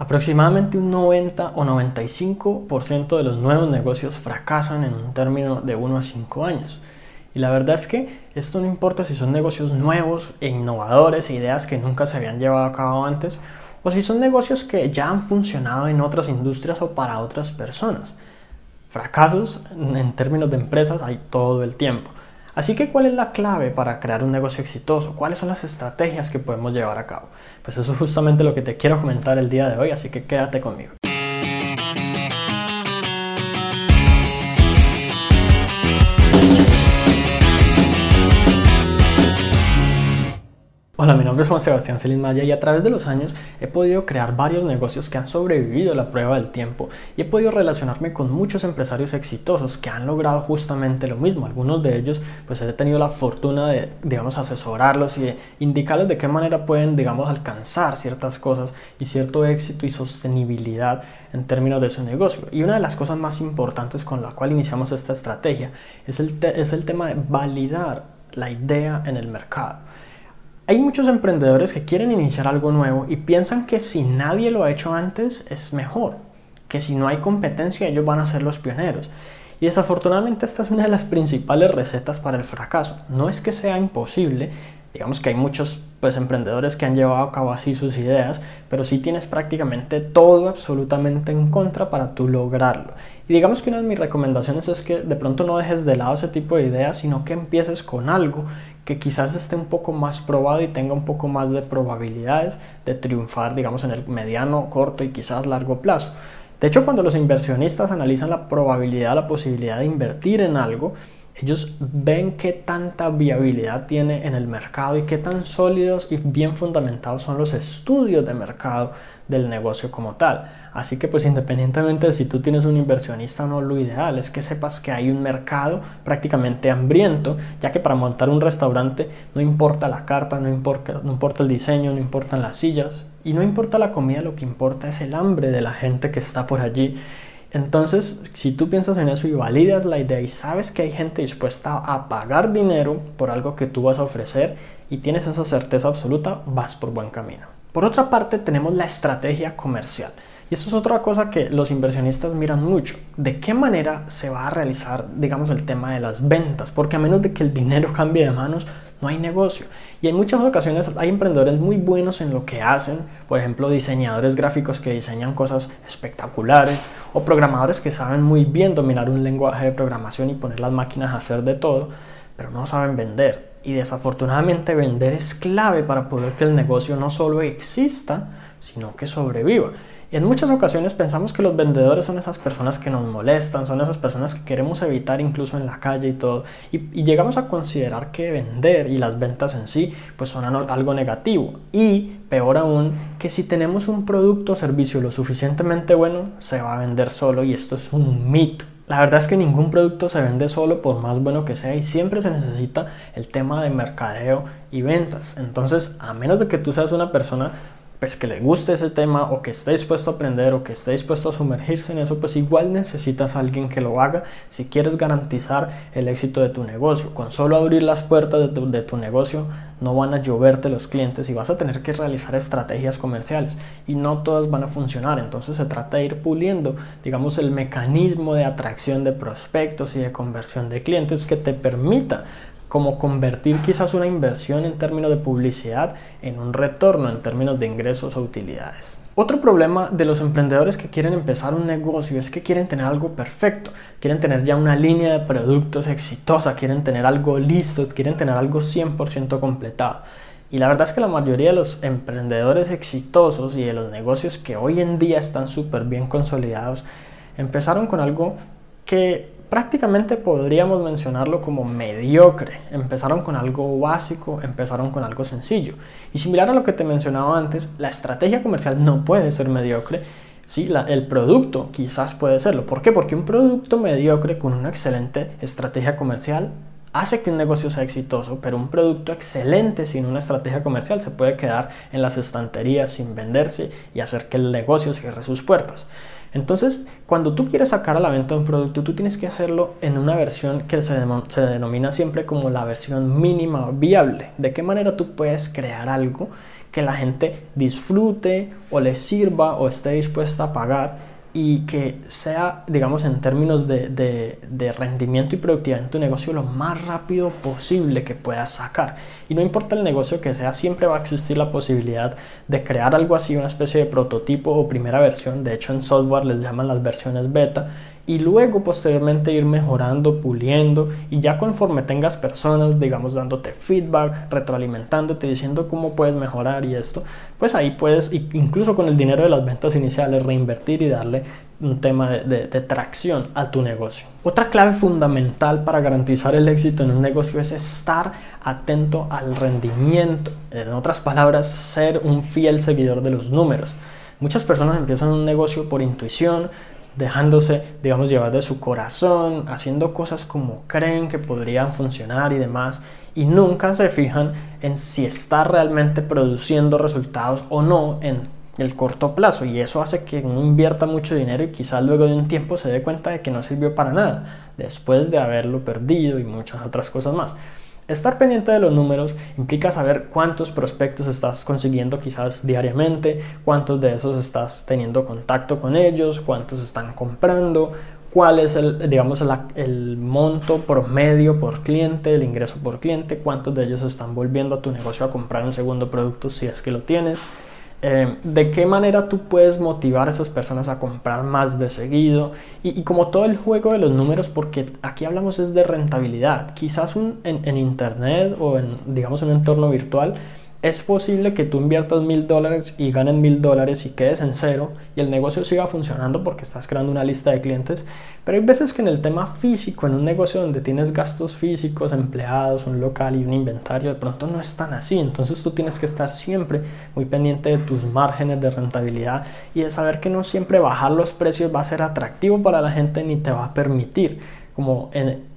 Aproximadamente un 90 o 95% de los nuevos negocios fracasan en un término de 1 a 5 años. Y la verdad es que esto no importa si son negocios nuevos e innovadores e ideas que nunca se habían llevado a cabo antes, o si son negocios que ya han funcionado en otras industrias o para otras personas. Fracasos en términos de empresas hay todo el tiempo. Así que, ¿cuál es la clave para crear un negocio exitoso? ¿Cuáles son las estrategias que podemos llevar a cabo? Pues eso es justamente lo que te quiero comentar el día de hoy, así que quédate conmigo. Hola, mi nombre es Juan Sebastián Celis Maya y a través de los años he podido crear varios negocios que han sobrevivido a la prueba del tiempo y he podido relacionarme con muchos empresarios exitosos que han logrado justamente lo mismo. Algunos de ellos pues he tenido la fortuna de, digamos, asesorarlos y de indicarles de qué manera pueden, digamos, alcanzar ciertas cosas y cierto éxito y sostenibilidad en términos de su negocio. Y una de las cosas más importantes con la cual iniciamos esta estrategia es el, es el tema de validar la idea en el mercado. Hay muchos emprendedores que quieren iniciar algo nuevo y piensan que si nadie lo ha hecho antes es mejor, que si no hay competencia ellos van a ser los pioneros. Y desafortunadamente esta es una de las principales recetas para el fracaso. No es que sea imposible, digamos que hay muchos pues, emprendedores que han llevado a cabo así sus ideas, pero sí tienes prácticamente todo absolutamente en contra para tú lograrlo. Y digamos que una de mis recomendaciones es que de pronto no dejes de lado ese tipo de ideas, sino que empieces con algo que quizás esté un poco más probado y tenga un poco más de probabilidades de triunfar, digamos, en el mediano, corto y quizás largo plazo. De hecho, cuando los inversionistas analizan la probabilidad, la posibilidad de invertir en algo, ellos ven qué tanta viabilidad tiene en el mercado y qué tan sólidos y bien fundamentados son los estudios de mercado del negocio como tal. Así que pues independientemente de si tú tienes un inversionista o no, lo ideal es que sepas que hay un mercado prácticamente hambriento, ya que para montar un restaurante no importa la carta, no importa, no importa el diseño, no importan las sillas y no importa la comida, lo que importa es el hambre de la gente que está por allí. Entonces, si tú piensas en eso y validas la idea y sabes que hay gente dispuesta a pagar dinero por algo que tú vas a ofrecer y tienes esa certeza absoluta, vas por buen camino. Por otra parte, tenemos la estrategia comercial. Y esto es otra cosa que los inversionistas miran mucho. ¿De qué manera se va a realizar, digamos, el tema de las ventas? Porque a menos de que el dinero cambie de manos, no hay negocio. Y en muchas ocasiones hay emprendedores muy buenos en lo que hacen, por ejemplo, diseñadores gráficos que diseñan cosas espectaculares o programadores que saben muy bien dominar un lenguaje de programación y poner las máquinas a hacer de todo, pero no saben vender. Y desafortunadamente vender es clave para poder que el negocio no solo exista, sino que sobreviva. Y en muchas ocasiones pensamos que los vendedores son esas personas que nos molestan, son esas personas que queremos evitar incluso en la calle y todo. Y, llegamos a considerar que vender y las ventas en sí pues son algo negativo. Y peor aún, que si tenemos un producto o servicio lo suficientemente bueno, se va a vender solo y esto es un mito. La verdad es que ningún producto se vende solo por más bueno que sea y siempre se necesita el tema de mercadeo y ventas. Entonces, a menos de que tú seas una persona pues que le guste ese tema o que esté dispuesto a aprender o que esté dispuesto a sumergirse en eso, pues igual necesitas a alguien que lo haga si quieres garantizar el éxito de tu negocio. Con solo abrir las puertas de tu, de tu negocio no van a lloverte los clientes y vas a tener que realizar estrategias comerciales y no todas van a funcionar. Entonces se trata de ir puliendo, digamos, el mecanismo de atracción de prospectos y de conversión de clientes que te permita como convertir quizás una inversión en términos de publicidad en un retorno en términos de ingresos o utilidades. Otro problema de los emprendedores que quieren empezar un negocio es que quieren tener algo perfecto, quieren tener ya una línea de productos exitosa, quieren tener algo listo, quieren tener algo 100% completado. Y la verdad es que la mayoría de los emprendedores exitosos y de los negocios que hoy en día están súper bien consolidados empezaron con algo que prácticamente podríamos mencionarlo como mediocre. Empezaron con algo básico, empezaron con algo sencillo. Y similar a lo que te mencionaba antes, la estrategia comercial no puede ser mediocre. Sí, el producto quizás puede serlo. ¿Por qué? Porque un producto mediocre con una excelente estrategia comercial hace que un negocio sea exitoso, pero un producto excelente sin una estrategia comercial se puede quedar en las estanterías sin venderse y hacer que el negocio cierre sus puertas. Entonces, cuando tú quieres sacar a la venta un producto, tú tienes que hacerlo en una versión que se, denomina siempre como la versión mínima viable. ¿De qué manera tú puedes crear algo que la gente disfrute o le sirva o esté dispuesta a pagar y que sea, digamos, en términos de, de, rendimiento y productividad en tu negocio lo más rápido posible que puedas sacar. Y no importa el negocio que sea, siempre va a existir la posibilidad de crear algo así, una especie de prototipo o primera versión. De hecho, en software les llaman las versiones beta y luego posteriormente ir mejorando, puliendo y ya conforme tengas personas, digamos, dándote feedback, retroalimentándote, diciendo cómo puedes mejorar y esto, pues ahí puedes, incluso con el dinero de las ventas iniciales, reinvertir y darle un tema de, de, tracción a tu negocio. Otra clave fundamental para garantizar el éxito en un negocio es estar atento al rendimiento. En otras palabras, ser un fiel seguidor de los números. Muchas personas empiezan un negocio por intuición, dejándose, digamos, llevar de su corazón, haciendo cosas como creen que podrían funcionar y demás, y nunca se fijan en si está realmente produciendo resultados o no en el corto plazo y eso hace que uno invierta mucho dinero y quizás luego de un tiempo se dé cuenta de que no sirvió para nada después de haberlo perdido y muchas otras cosas más. Estar pendiente de los números implica saber cuántos prospectos estás consiguiendo quizás diariamente, cuántos de esos estás teniendo contacto con ellos, cuántos están comprando, cuál es el, digamos, el monto promedio por cliente, el ingreso por cliente, cuántos de ellos están volviendo a tu negocio a comprar un segundo producto si es que lo tienes. Eh, de qué manera tú puedes motivar a esas personas a comprar más de seguido y, como todo el juego de los números porque aquí hablamos es de rentabilidad. Quizás un, en, en, internet o en digamos un entorno virtual es posible que tú inviertas mil dólares y ganes mil dólares y quedes en cero y el negocio siga funcionando porque estás creando una lista de clientes. Pero hay veces que en el tema físico, en un negocio donde tienes gastos físicos, empleados, un local y un inventario, de pronto no es tan así. Entonces tú tienes que estar siempre muy pendiente de tus márgenes de rentabilidad y de saber que no siempre bajar los precios va a ser atractivo para la gente ni te va a permitir como en,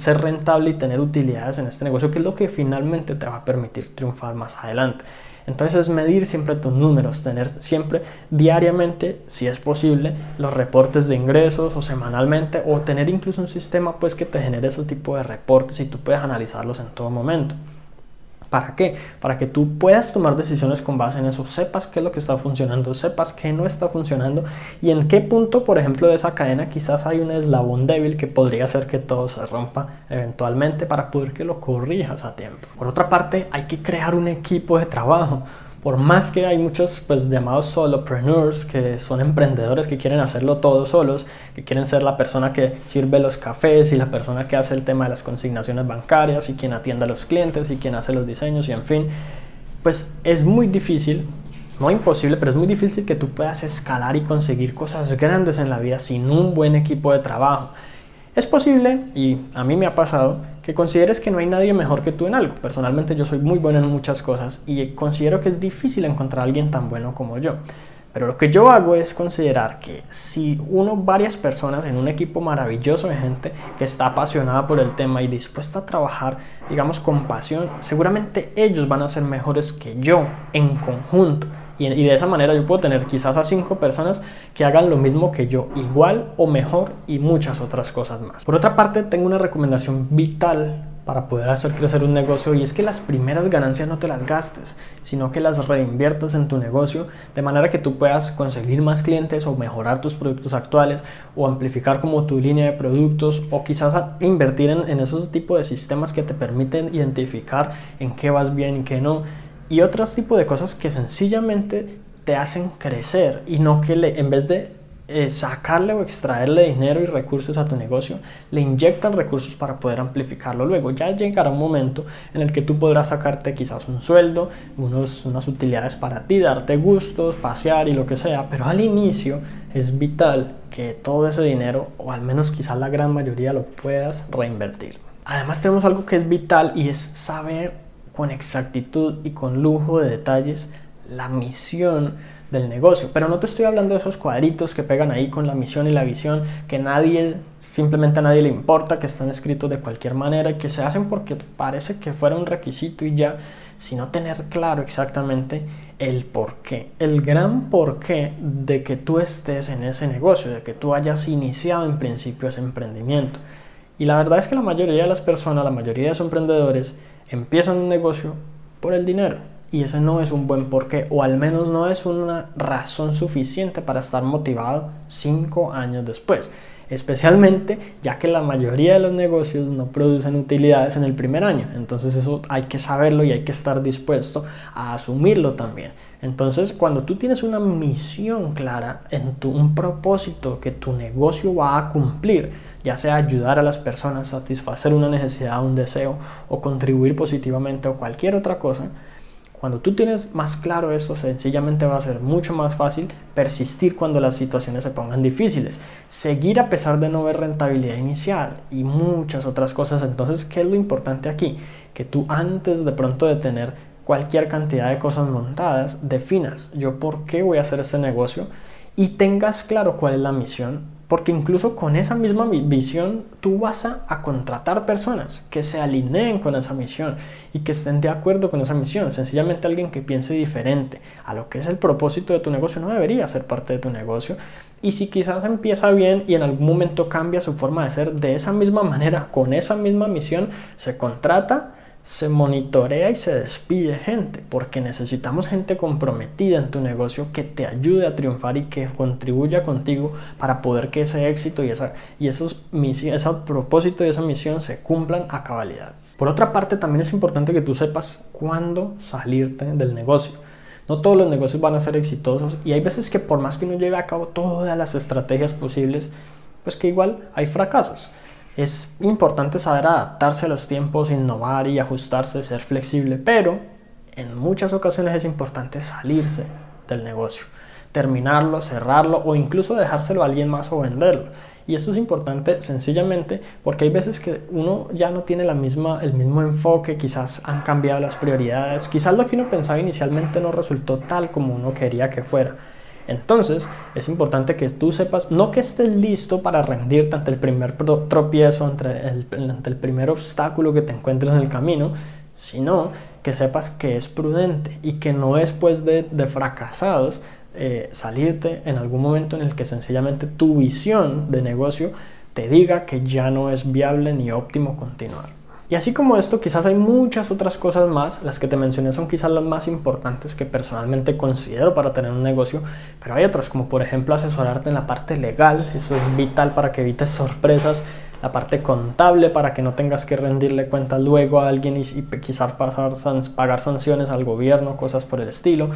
ser rentable y tener utilidades en este negocio, que es lo que finalmente te va a permitir triunfar más adelante. Entonces medir siempre tus números, tener siempre diariamente, si es posible, los reportes de ingresos o semanalmente o tener incluso un sistema pues que te genere ese tipo de reportes y tú puedes analizarlos en todo momento. ¿Para qué? Para que tú puedas tomar decisiones con base en eso, sepas qué es lo que está funcionando, sepas qué no está funcionando y en qué punto, por ejemplo, de esa cadena quizás hay un eslabón débil que podría hacer que todo se rompa eventualmente para poder que lo corrijas a tiempo. Por otra parte, hay que crear un equipo de trabajo por más que hay muchos pues llamados solopreneurs que son emprendedores que quieren hacerlo todo solos, que quieren ser la persona que sirve los cafés y la persona que hace el tema de las consignaciones bancarias y quien atiende a los clientes y quien hace los diseños y en fin, pues es muy difícil, no imposible, pero es muy difícil que tú puedas escalar y conseguir cosas grandes en la vida sin un buen equipo de trabajo. Es posible, y a mí me ha pasado, que consideres que no hay nadie mejor que tú en algo. Personalmente yo soy muy bueno en muchas cosas y considero que es difícil encontrar a alguien tan bueno como yo. Pero lo que yo hago es considerar que si uno, varias personas en un equipo maravilloso de gente que está apasionada por el tema y dispuesta a trabajar, digamos, con pasión, seguramente ellos van a ser mejores que yo en conjunto. Y, de esa manera yo puedo tener quizás a cinco personas que hagan lo mismo que yo, igual o mejor y muchas otras cosas más. Por otra parte, tengo una recomendación vital para poder hacer crecer un negocio y es que las primeras ganancias no te las gastes, sino que las reinviertas en tu negocio de manera que tú puedas conseguir más clientes o mejorar tus productos actuales o amplificar como tu línea de productos o quizás invertir en, en esos tipos de sistemas que te permiten identificar en qué vas bien y qué no y otros tipos de cosas que sencillamente te hacen crecer y no que le, en vez de eh, sacarle o extraerle dinero y recursos a tu negocio, le inyectan recursos para poder amplificarlo luego. Ya llegará un momento en el que tú podrás sacarte quizás un sueldo, unos, unas utilidades para ti, darte gustos, pasear y lo que sea, pero al inicio es vital que todo ese dinero, o al menos quizás la gran mayoría, lo puedas reinvertir. Además tenemos algo que es vital y es saber con exactitud y con lujo de detalles la misión del negocio. Pero no te estoy hablando de esos cuadritos que pegan ahí con la misión y la visión, que nadie, simplemente a nadie le importa, que están escritos de cualquier manera que se hacen porque parece que fuera un requisito y ya, sino tener claro exactamente el porqué, el gran porqué de que tú estés en ese negocio, de que tú hayas iniciado en principio ese emprendimiento. Y la verdad es que la mayoría de las personas, la mayoría de los emprendedores, empiezan un negocio por el dinero y ese no es un buen porqué, o al menos no es una razón suficiente para estar motivado cinco años después. Especialmente ya que la mayoría de los negocios no producen utilidades en el primer año. Entonces eso hay que saberlo y hay que estar dispuesto a asumirlo también. Entonces cuando tú tienes una misión clara, en tu, un propósito que tu negocio va a cumplir, ya sea ayudar a las personas, satisfacer una necesidad, un deseo o contribuir positivamente o cualquier otra cosa, cuando tú tienes más claro eso, sencillamente va a ser mucho más fácil persistir cuando las situaciones se pongan difíciles, seguir a pesar de no ver rentabilidad inicial y muchas otras cosas. Entonces, ¿qué es lo importante aquí? Que tú antes de pronto de tener cualquier cantidad de cosas montadas, definas yo por qué voy a hacer este negocio y tengas claro cuál es la misión porque incluso con esa misma visión tú vas a, contratar personas que se alineen con esa misión y que estén de acuerdo con esa misión. Sencillamente alguien que piense diferente a lo que es el propósito de tu negocio no debería ser parte de tu negocio. Y si quizás empieza bien y en algún momento cambia su forma de ser de esa misma manera, con esa misma misión, se contrata se monitorea y se despide gente, porque necesitamos gente comprometida en tu negocio que te ayude a triunfar y que contribuya contigo para poder que ese éxito y, esa, y esos, ese propósito y esa misión se cumplan a cabalidad. Por otra parte, también es importante que tú sepas cuándo salirte del negocio. No todos los negocios van a ser exitosos y hay veces que por más que uno lleve a cabo todas las estrategias posibles, pues que igual hay fracasos. Es importante saber adaptarse a los tiempos, innovar y ajustarse, ser flexible, pero en muchas ocasiones es importante salirse del negocio, terminarlo, cerrarlo o incluso dejárselo a alguien más o venderlo. Y esto es importante sencillamente porque hay veces que uno ya no tiene la misma, el mismo enfoque, quizás han cambiado las prioridades, quizás lo que uno pensaba inicialmente no resultó tal como uno quería que fuera. Entonces, es importante que tú sepas, no que estés listo para rendirte ante el primer tropiezo, ante el, primer obstáculo que te encuentres en el camino, sino que sepas que es prudente y que no es pues de, fracasados eh, salirte en algún momento en el que sencillamente tu visión de negocio te diga que ya no es viable ni óptimo continuar. Y así como esto, quizás hay muchas otras cosas más, las que te mencioné son quizás las más importantes que personalmente considero para tener un negocio, pero hay otras, como por ejemplo asesorarte en la parte legal, eso es vital para que evites sorpresas, la parte contable para que no tengas que rendirle cuentas luego a alguien y, quizás pagar sanciones al gobierno, cosas por el estilo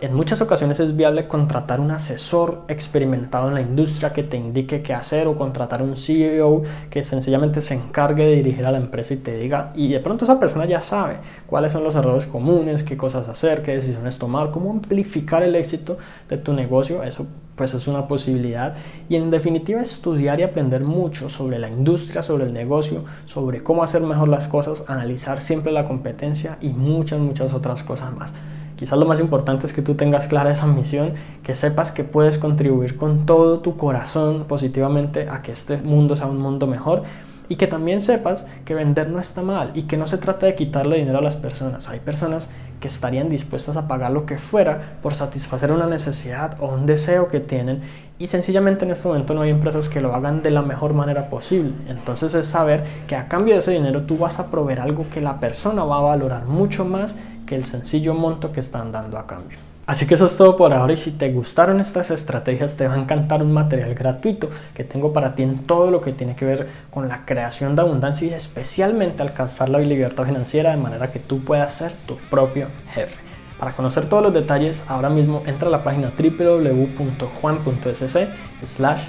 en muchas ocasiones es viable contratar un asesor experimentado en la industria que te indique qué hacer o contratar un CEO que sencillamente se encargue de dirigir a la empresa y te diga, y de pronto esa persona ya sabe cuáles son los errores comunes, qué cosas hacer, qué decisiones tomar, cómo amplificar el éxito de tu negocio, eso pues es una posibilidad y en definitiva estudiar y aprender mucho sobre la industria, sobre el negocio, sobre cómo hacer mejor las cosas, analizar siempre la competencia y muchas, muchas otras cosas más. Quizás lo más importante es que tú tengas clara esa misión, que sepas que puedes contribuir con todo tu corazón positivamente a que este mundo sea un mundo mejor y que también sepas que vender no está mal y que no se trata de quitarle dinero a las personas. Hay personas que estarían dispuestas a pagar lo que fuera por satisfacer una necesidad o un deseo que tienen y sencillamente en este momento no hay empresas que lo hagan de la mejor manera posible. Entonces es saber que a cambio de ese dinero tú vas a proveer algo que la persona va a valorar mucho más que el sencillo monto que están dando a cambio. Así que eso es todo por ahora y si te gustaron estas estrategias te va a encantar un material gratuito que tengo para ti en todo lo que tiene que ver con la creación de abundancia y especialmente alcanzar la libertad financiera de manera que tú puedas ser tu propio jefe. Para conocer todos los detalles ahora mismo entra a la página www.juan.sc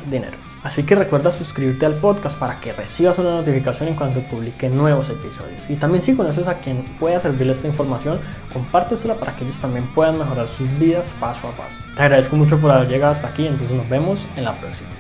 dinero. Así que recuerda suscribirte al podcast para que recibas una notificación en cuanto publique nuevos episodios. Y también si conoces a quien pueda servirle esta información, compártesela para que ellos también puedan mejorar sus vidas paso a paso. Te agradezco mucho por haber llegado hasta aquí, entonces nos vemos en la próxima.